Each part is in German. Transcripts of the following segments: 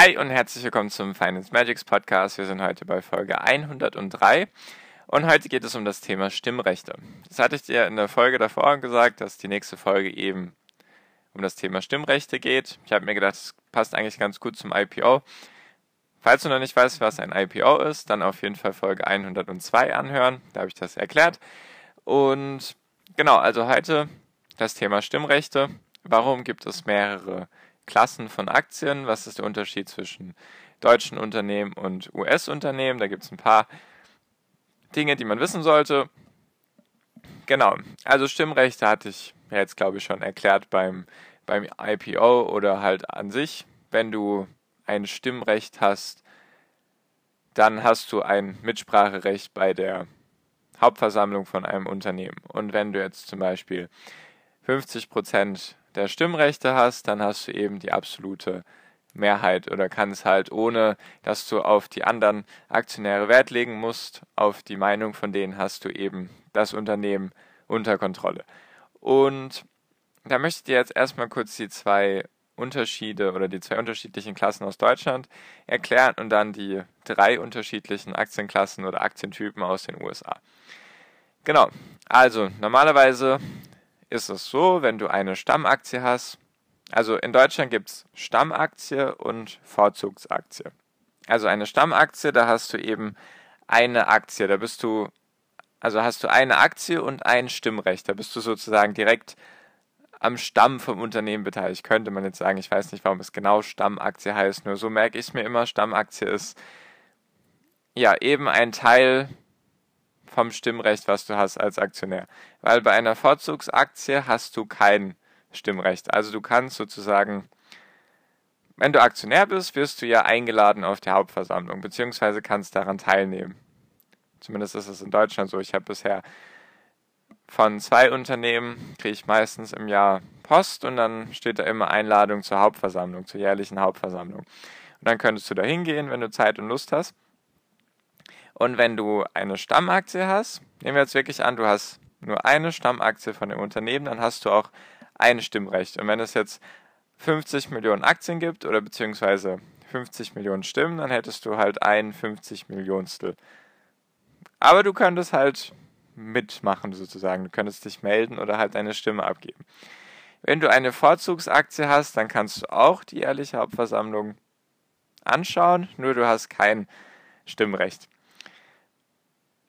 Hi und herzlich willkommen zum Finance Magics Podcast. Wir sind heute bei Folge 103 und heute geht es um das Thema Stimmrechte. Das hatte ich dir in der Folge davor gesagt, dass die nächste Folge eben um das Thema Stimmrechte geht. Ich habe mir gedacht, das passt eigentlich ganz gut zum IPO. Falls du noch nicht weißt, was ein IPO ist, dann auf jeden Fall Folge 102 anhören. Da habe ich das erklärt. Und genau, also heute das Thema Stimmrechte. Warum gibt es mehrere Klassen von Aktien. Was ist der Unterschied zwischen deutschen Unternehmen und US-Unternehmen? Da gibt es ein paar Dinge, die man wissen sollte. Genau, also Stimmrechte hatte ich jetzt, glaube ich, schon erklärt beim, beim IPO oder halt an sich. Wenn du ein Stimmrecht hast, dann hast du ein Mitspracherecht bei der Hauptversammlung von einem Unternehmen. Und wenn du jetzt zum Beispiel 50 Prozent der Stimmrechte hast, dann hast du eben die absolute Mehrheit oder kannst halt ohne, dass du auf die anderen Aktionäre Wert legen musst, auf die Meinung von denen hast du eben das Unternehmen unter Kontrolle. Und da möchte ich dir jetzt erstmal kurz die zwei Unterschiede oder die zwei unterschiedlichen Klassen aus Deutschland erklären und dann die drei unterschiedlichen Aktienklassen oder Aktientypen aus den USA. Genau, also normalerweise ist es so, wenn du eine Stammaktie hast, also in Deutschland gibt es Stammaktie und Vorzugsaktie. Also eine Stammaktie, da hast du eben eine Aktie, da bist du, also hast du eine Aktie und ein Stimmrecht, da bist du sozusagen direkt am Stamm vom Unternehmen beteiligt. Könnte man jetzt sagen, ich weiß nicht, warum es genau Stammaktie heißt, nur so merke ich es mir immer, Stammaktie ist ja eben ein Teil vom Stimmrecht, was du hast als Aktionär. Weil bei einer Vorzugsaktie hast du kein Stimmrecht. Also du kannst sozusagen, wenn du Aktionär bist, wirst du ja eingeladen auf die Hauptversammlung, beziehungsweise kannst daran teilnehmen. Zumindest ist es in Deutschland so. Ich habe bisher von zwei Unternehmen, kriege ich meistens im Jahr Post und dann steht da immer Einladung zur Hauptversammlung, zur jährlichen Hauptversammlung. Und dann könntest du da hingehen, wenn du Zeit und Lust hast. Und wenn du eine Stammaktie hast, nehmen wir jetzt wirklich an, du hast nur eine Stammaktie von dem Unternehmen, dann hast du auch ein Stimmrecht. Und wenn es jetzt 50 Millionen Aktien gibt oder beziehungsweise 50 Millionen Stimmen, dann hättest du halt ein 50 Millionstel. Aber du könntest halt mitmachen sozusagen. Du könntest dich melden oder halt deine Stimme abgeben. Wenn du eine Vorzugsaktie hast, dann kannst du auch die jährliche Hauptversammlung anschauen, nur du hast kein Stimmrecht.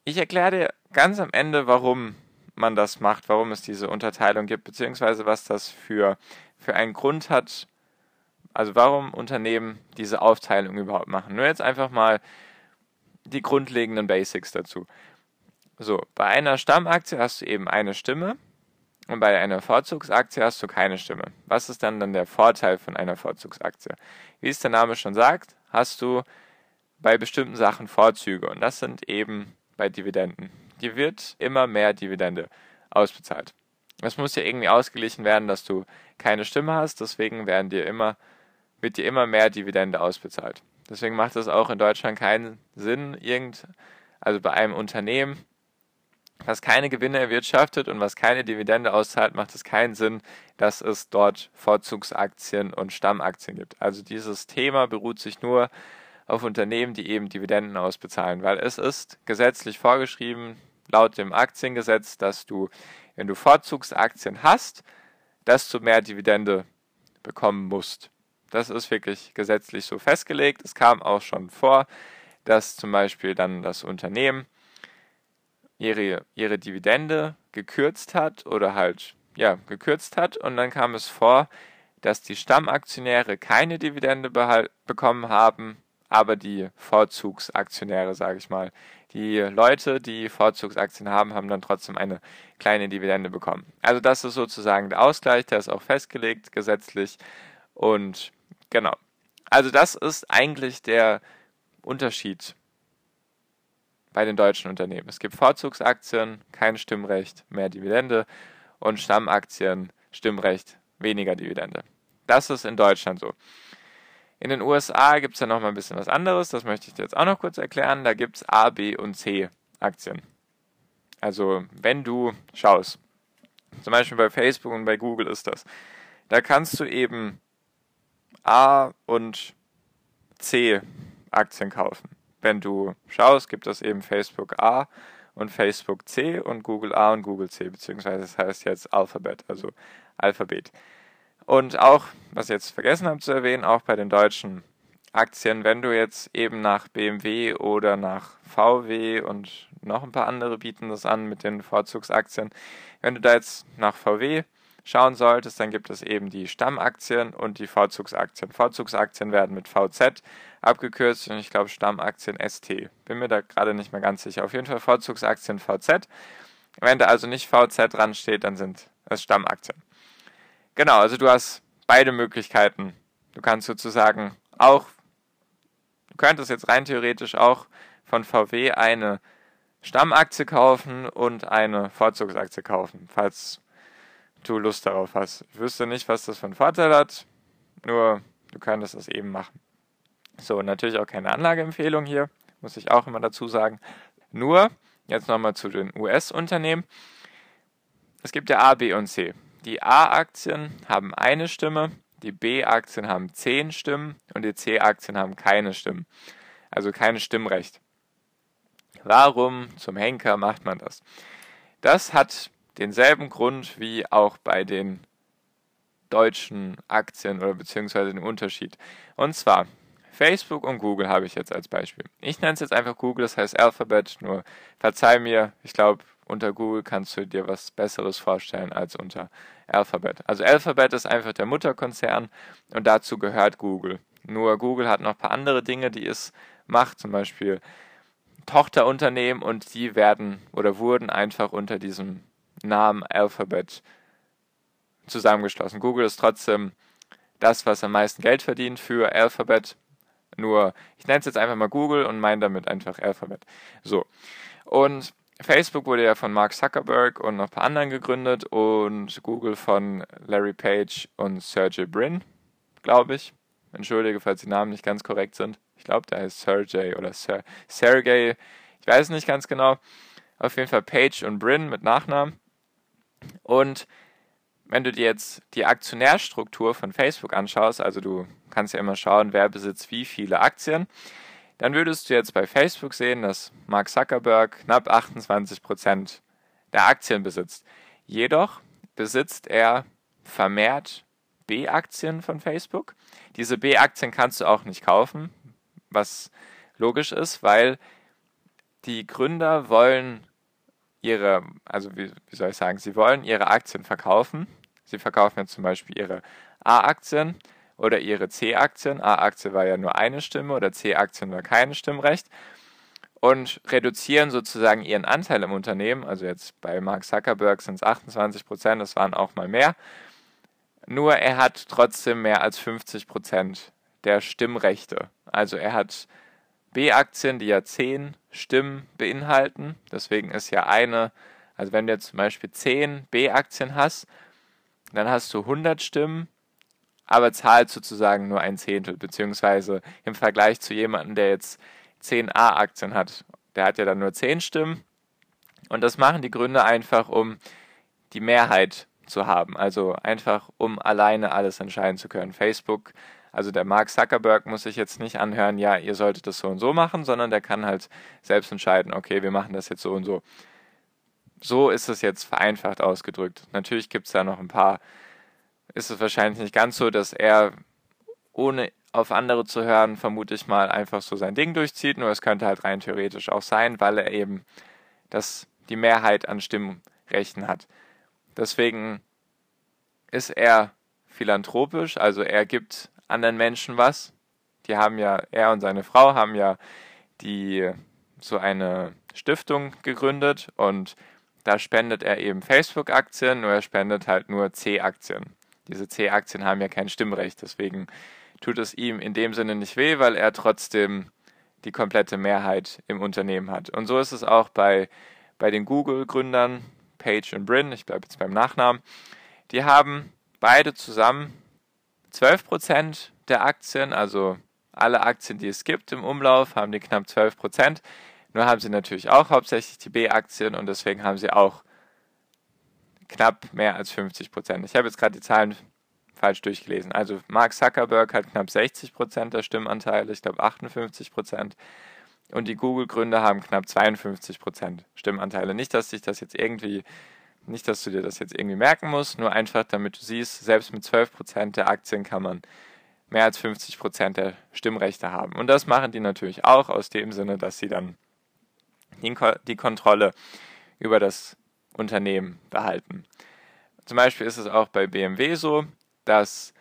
Ich erkläre dir ganz am Ende, warum man das macht, warum es diese Unterteilung gibt, beziehungsweise was das für, für einen Grund hat, also warum Unternehmen diese Aufteilung überhaupt machen. Nur jetzt einfach mal die grundlegenden Basics dazu. So, bei einer Stammaktie hast du eben eine Stimme und bei einer Vorzugsaktie hast du keine Stimme. Was ist dann dann der Vorteil von einer Vorzugsaktie? Wie es der Name schon sagt, hast du bei bestimmten Sachen Vorzüge und das sind eben bei Dividenden. Dir wird immer mehr Dividende ausbezahlt. Es muss ja irgendwie ausgeglichen werden, dass du keine Stimme hast, deswegen werden dir immer, wird dir immer mehr Dividende ausbezahlt. Deswegen macht es auch in Deutschland keinen Sinn, irgend, also bei einem Unternehmen, was keine Gewinne erwirtschaftet und was keine Dividende auszahlt, macht es keinen Sinn, dass es dort Vorzugsaktien und Stammaktien gibt. Also dieses Thema beruht sich nur auf Unternehmen, die eben Dividenden ausbezahlen, weil es ist gesetzlich vorgeschrieben, laut dem Aktiengesetz, dass du, wenn du Vorzugsaktien hast, desto mehr Dividende bekommen musst. Das ist wirklich gesetzlich so festgelegt. Es kam auch schon vor, dass zum Beispiel dann das Unternehmen ihre, ihre Dividende gekürzt hat oder halt ja, gekürzt hat und dann kam es vor, dass die Stammaktionäre keine Dividende bekommen haben aber die Vorzugsaktionäre, sage ich mal. Die Leute, die Vorzugsaktien haben, haben dann trotzdem eine kleine Dividende bekommen. Also das ist sozusagen der Ausgleich, der ist auch festgelegt gesetzlich und genau. Also das ist eigentlich der Unterschied bei den deutschen Unternehmen. Es gibt Vorzugsaktien, kein Stimmrecht, mehr Dividende und Stammaktien, Stimmrecht, weniger Dividende. Das ist in Deutschland so. In den USA gibt es ja noch mal ein bisschen was anderes, das möchte ich dir jetzt auch noch kurz erklären. Da gibt es A, B und C Aktien. Also wenn du schaust, zum Beispiel bei Facebook und bei Google ist das, da kannst du eben A und C Aktien kaufen. Wenn du schaust, gibt es eben Facebook A und Facebook C und Google A und Google C, beziehungsweise das heißt jetzt Alphabet, also Alphabet. Und auch, was ich jetzt vergessen habe zu erwähnen, auch bei den deutschen Aktien, wenn du jetzt eben nach BMW oder nach VW und noch ein paar andere bieten das an mit den Vorzugsaktien, wenn du da jetzt nach VW schauen solltest, dann gibt es eben die Stammaktien und die Vorzugsaktien. Vorzugsaktien werden mit VZ abgekürzt und ich glaube Stammaktien ST. Bin mir da gerade nicht mehr ganz sicher. Auf jeden Fall Vorzugsaktien VZ. Wenn da also nicht VZ dran steht, dann sind es Stammaktien. Genau, also du hast beide Möglichkeiten. Du kannst sozusagen auch, du könntest jetzt rein theoretisch auch von VW eine Stammaktie kaufen und eine Vorzugsaktie kaufen, falls du Lust darauf hast. Ich wüsste nicht, was das für einen Vorteil hat, nur du könntest das eben machen. So, natürlich auch keine Anlageempfehlung hier, muss ich auch immer dazu sagen. Nur, jetzt nochmal zu den US-Unternehmen. Es gibt ja A, B und C. Die A-Aktien haben eine Stimme, die B-Aktien haben zehn Stimmen und die C-Aktien haben keine Stimmen. Also kein Stimmrecht. Warum zum Henker macht man das? Das hat denselben Grund wie auch bei den deutschen Aktien oder beziehungsweise den Unterschied. Und zwar Facebook und Google habe ich jetzt als Beispiel. Ich nenne es jetzt einfach Google, das heißt Alphabet, nur verzeih mir, ich glaube, unter Google kannst du dir was Besseres vorstellen als unter Alphabet. Also Alphabet ist einfach der Mutterkonzern und dazu gehört Google. Nur Google hat noch ein paar andere Dinge, die es macht, zum Beispiel Tochterunternehmen und die werden oder wurden einfach unter diesem Namen Alphabet zusammengeschlossen. Google ist trotzdem das, was am meisten Geld verdient für Alphabet. Nur, ich nenne es jetzt einfach mal Google und meine damit einfach Alphabet. So. Und Facebook wurde ja von Mark Zuckerberg und noch ein paar anderen gegründet und Google von Larry Page und Sergey Brin, glaube ich. Entschuldige, falls die Namen nicht ganz korrekt sind. Ich glaube, der heißt Sergey oder Ser Sergey. Ich weiß nicht ganz genau. Auf jeden Fall Page und Brin mit Nachnamen. Und wenn du dir jetzt die Aktionärstruktur von Facebook anschaust, also du kannst ja immer schauen, wer besitzt wie viele Aktien, dann würdest du jetzt bei Facebook sehen, dass Mark Zuckerberg knapp 28 Prozent der Aktien besitzt. Jedoch besitzt er vermehrt B-Aktien von Facebook. Diese B-Aktien kannst du auch nicht kaufen, was logisch ist, weil die Gründer wollen ihre, also wie, wie soll ich sagen, sie wollen ihre Aktien verkaufen. Sie verkaufen jetzt zum Beispiel ihre A-Aktien oder ihre C-Aktien. A-Aktie war ja nur eine Stimme oder C-Aktien war kein Stimmrecht und reduzieren sozusagen ihren Anteil im Unternehmen. Also jetzt bei Mark Zuckerberg sind es 28 Prozent, das waren auch mal mehr. Nur er hat trotzdem mehr als 50 Prozent der Stimmrechte. Also er hat B-Aktien, die ja 10 Stimmen beinhalten. Deswegen ist ja eine, also wenn du jetzt zum Beispiel 10 B-Aktien hast, dann hast du 100 Stimmen aber zahlt sozusagen nur ein Zehntel, beziehungsweise im Vergleich zu jemandem, der jetzt 10 A-Aktien hat, der hat ja dann nur 10 Stimmen. Und das machen die Gründer einfach, um die Mehrheit zu haben, also einfach um alleine alles entscheiden zu können. Facebook, also der Mark Zuckerberg muss sich jetzt nicht anhören, ja, ihr solltet das so und so machen, sondern der kann halt selbst entscheiden, okay, wir machen das jetzt so und so. So ist es jetzt vereinfacht ausgedrückt. Natürlich gibt es da noch ein paar ist es wahrscheinlich nicht ganz so, dass er ohne auf andere zu hören, vermute ich mal, einfach so sein Ding durchzieht. Nur es könnte halt rein theoretisch auch sein, weil er eben das, die Mehrheit an Stimmrechten hat. Deswegen ist er philanthropisch, also er gibt anderen Menschen was. Die haben ja, er und seine Frau haben ja die so eine Stiftung gegründet und da spendet er eben Facebook-Aktien, nur er spendet halt nur C-Aktien diese C-Aktien haben ja kein Stimmrecht, deswegen tut es ihm in dem Sinne nicht weh, weil er trotzdem die komplette Mehrheit im Unternehmen hat. Und so ist es auch bei, bei den Google-Gründern, Page und Brin, ich bleibe jetzt beim Nachnamen, die haben beide zusammen 12% der Aktien, also alle Aktien, die es gibt im Umlauf, haben die knapp 12%. Nur haben sie natürlich auch hauptsächlich die B-Aktien und deswegen haben sie auch knapp mehr als 50%. Ich habe jetzt gerade die Zahlen falsch durchgelesen. Also Mark Zuckerberg hat knapp 60% der Stimmanteile, ich glaube 58%. Und die Google-Gründer haben knapp 52% Stimmanteile. Nicht, dass sich das jetzt irgendwie, nicht, dass du dir das jetzt irgendwie merken musst, nur einfach, damit du siehst, selbst mit 12% der Aktien kann man mehr als 50% der Stimmrechte haben. Und das machen die natürlich auch aus dem Sinne, dass sie dann die Kontrolle über das Unternehmen behalten. Zum Beispiel ist es auch bei BMW so, dass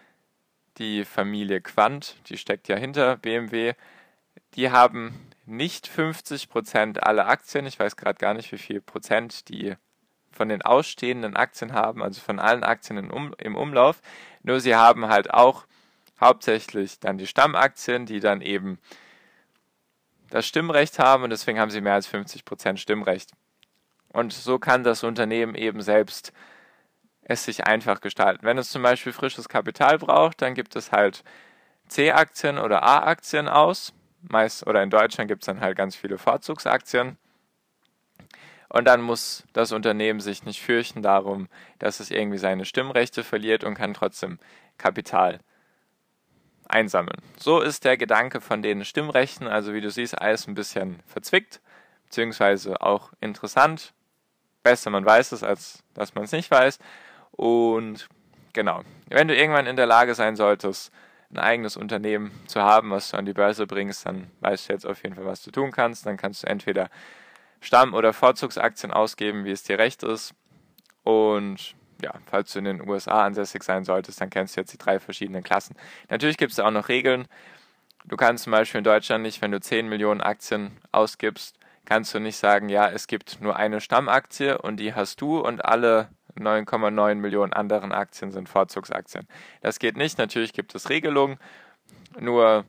die Familie Quant, die steckt ja hinter BMW, die haben nicht 50 Prozent aller Aktien, ich weiß gerade gar nicht, wie viel Prozent die von den ausstehenden Aktien haben, also von allen Aktien um, im Umlauf, nur sie haben halt auch hauptsächlich dann die Stammaktien, die dann eben das Stimmrecht haben und deswegen haben sie mehr als 50 Prozent Stimmrecht. Und so kann das Unternehmen eben selbst es sich einfach gestalten. Wenn es zum Beispiel frisches Kapital braucht, dann gibt es halt C-Aktien oder A-Aktien aus. Meist oder in Deutschland gibt es dann halt ganz viele Vorzugsaktien. Und dann muss das Unternehmen sich nicht fürchten darum, dass es irgendwie seine Stimmrechte verliert und kann trotzdem Kapital einsammeln. So ist der Gedanke von den Stimmrechten, also wie du siehst, alles ein bisschen verzwickt, beziehungsweise auch interessant. Besser man weiß es, als dass man es nicht weiß. Und genau, wenn du irgendwann in der Lage sein solltest, ein eigenes Unternehmen zu haben, was du an die Börse bringst, dann weißt du jetzt auf jeden Fall, was du tun kannst. Dann kannst du entweder Stamm- oder Vorzugsaktien ausgeben, wie es dir recht ist. Und ja, falls du in den USA ansässig sein solltest, dann kennst du jetzt die drei verschiedenen Klassen. Natürlich gibt es da auch noch Regeln. Du kannst zum Beispiel in Deutschland nicht, wenn du 10 Millionen Aktien ausgibst, kannst du nicht sagen, ja, es gibt nur eine Stammaktie und die hast du und alle 9,9 Millionen anderen Aktien sind Vorzugsaktien. Das geht nicht. Natürlich gibt es Regelungen, nur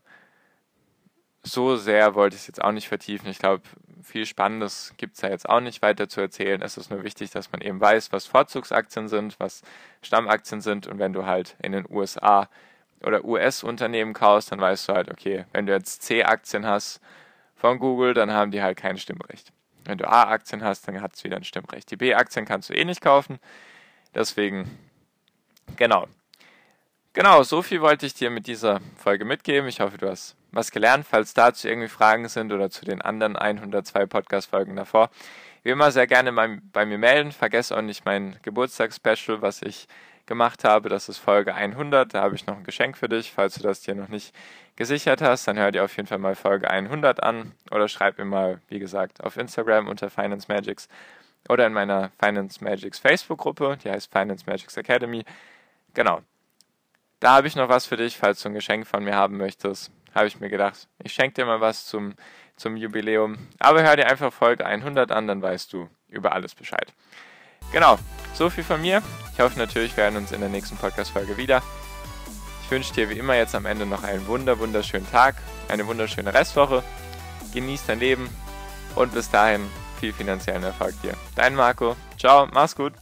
so sehr wollte ich es jetzt auch nicht vertiefen. Ich glaube, viel Spannendes gibt es da jetzt auch nicht weiter zu erzählen. Es ist nur wichtig, dass man eben weiß, was Vorzugsaktien sind, was Stammaktien sind. Und wenn du halt in den USA oder US-Unternehmen kaufst, dann weißt du halt, okay, wenn du jetzt C-Aktien hast von Google, dann haben die halt kein Stimmrecht. Wenn du A-Aktien hast, dann hat es wieder ein Stimmrecht. Die B-Aktien kannst du eh nicht kaufen. Deswegen, genau. Genau, so viel wollte ich dir mit dieser Folge mitgeben. Ich hoffe, du hast was gelernt. Falls dazu irgendwie Fragen sind oder zu den anderen 102 Podcast-Folgen davor, wie immer sehr gerne bei, mir melden. Vergesst auch nicht mein Geburtstagsspecial, was ich gemacht habe. Das ist Folge 100. Da habe ich noch ein Geschenk für dich. Falls du das dir noch nicht gesichert hast, dann hör dir auf jeden Fall mal Folge 100 an oder schreib mir mal, wie gesagt, auf Instagram unter Finance Magics oder in meiner Finance Magics Facebook-Gruppe, die heißt Finance Magics Academy. Genau. Da habe ich noch was für dich, falls du ein Geschenk von mir haben möchtest. Habe ich mir gedacht, ich schenke dir mal was zum, zum Jubiläum. Aber hör dir einfach Folge 100 an, dann weißt du über alles Bescheid. Genau, so viel von mir. Ich hoffe natürlich, wir hören uns in der nächsten Podcast-Folge wieder. Ich wünsche dir wie immer jetzt am Ende noch einen wunder, wunderschönen Tag, eine wunderschöne Restwoche. Genieß dein Leben und bis dahin viel finanziellen Erfolg dir. Dein Marco. Ciao, mach's gut.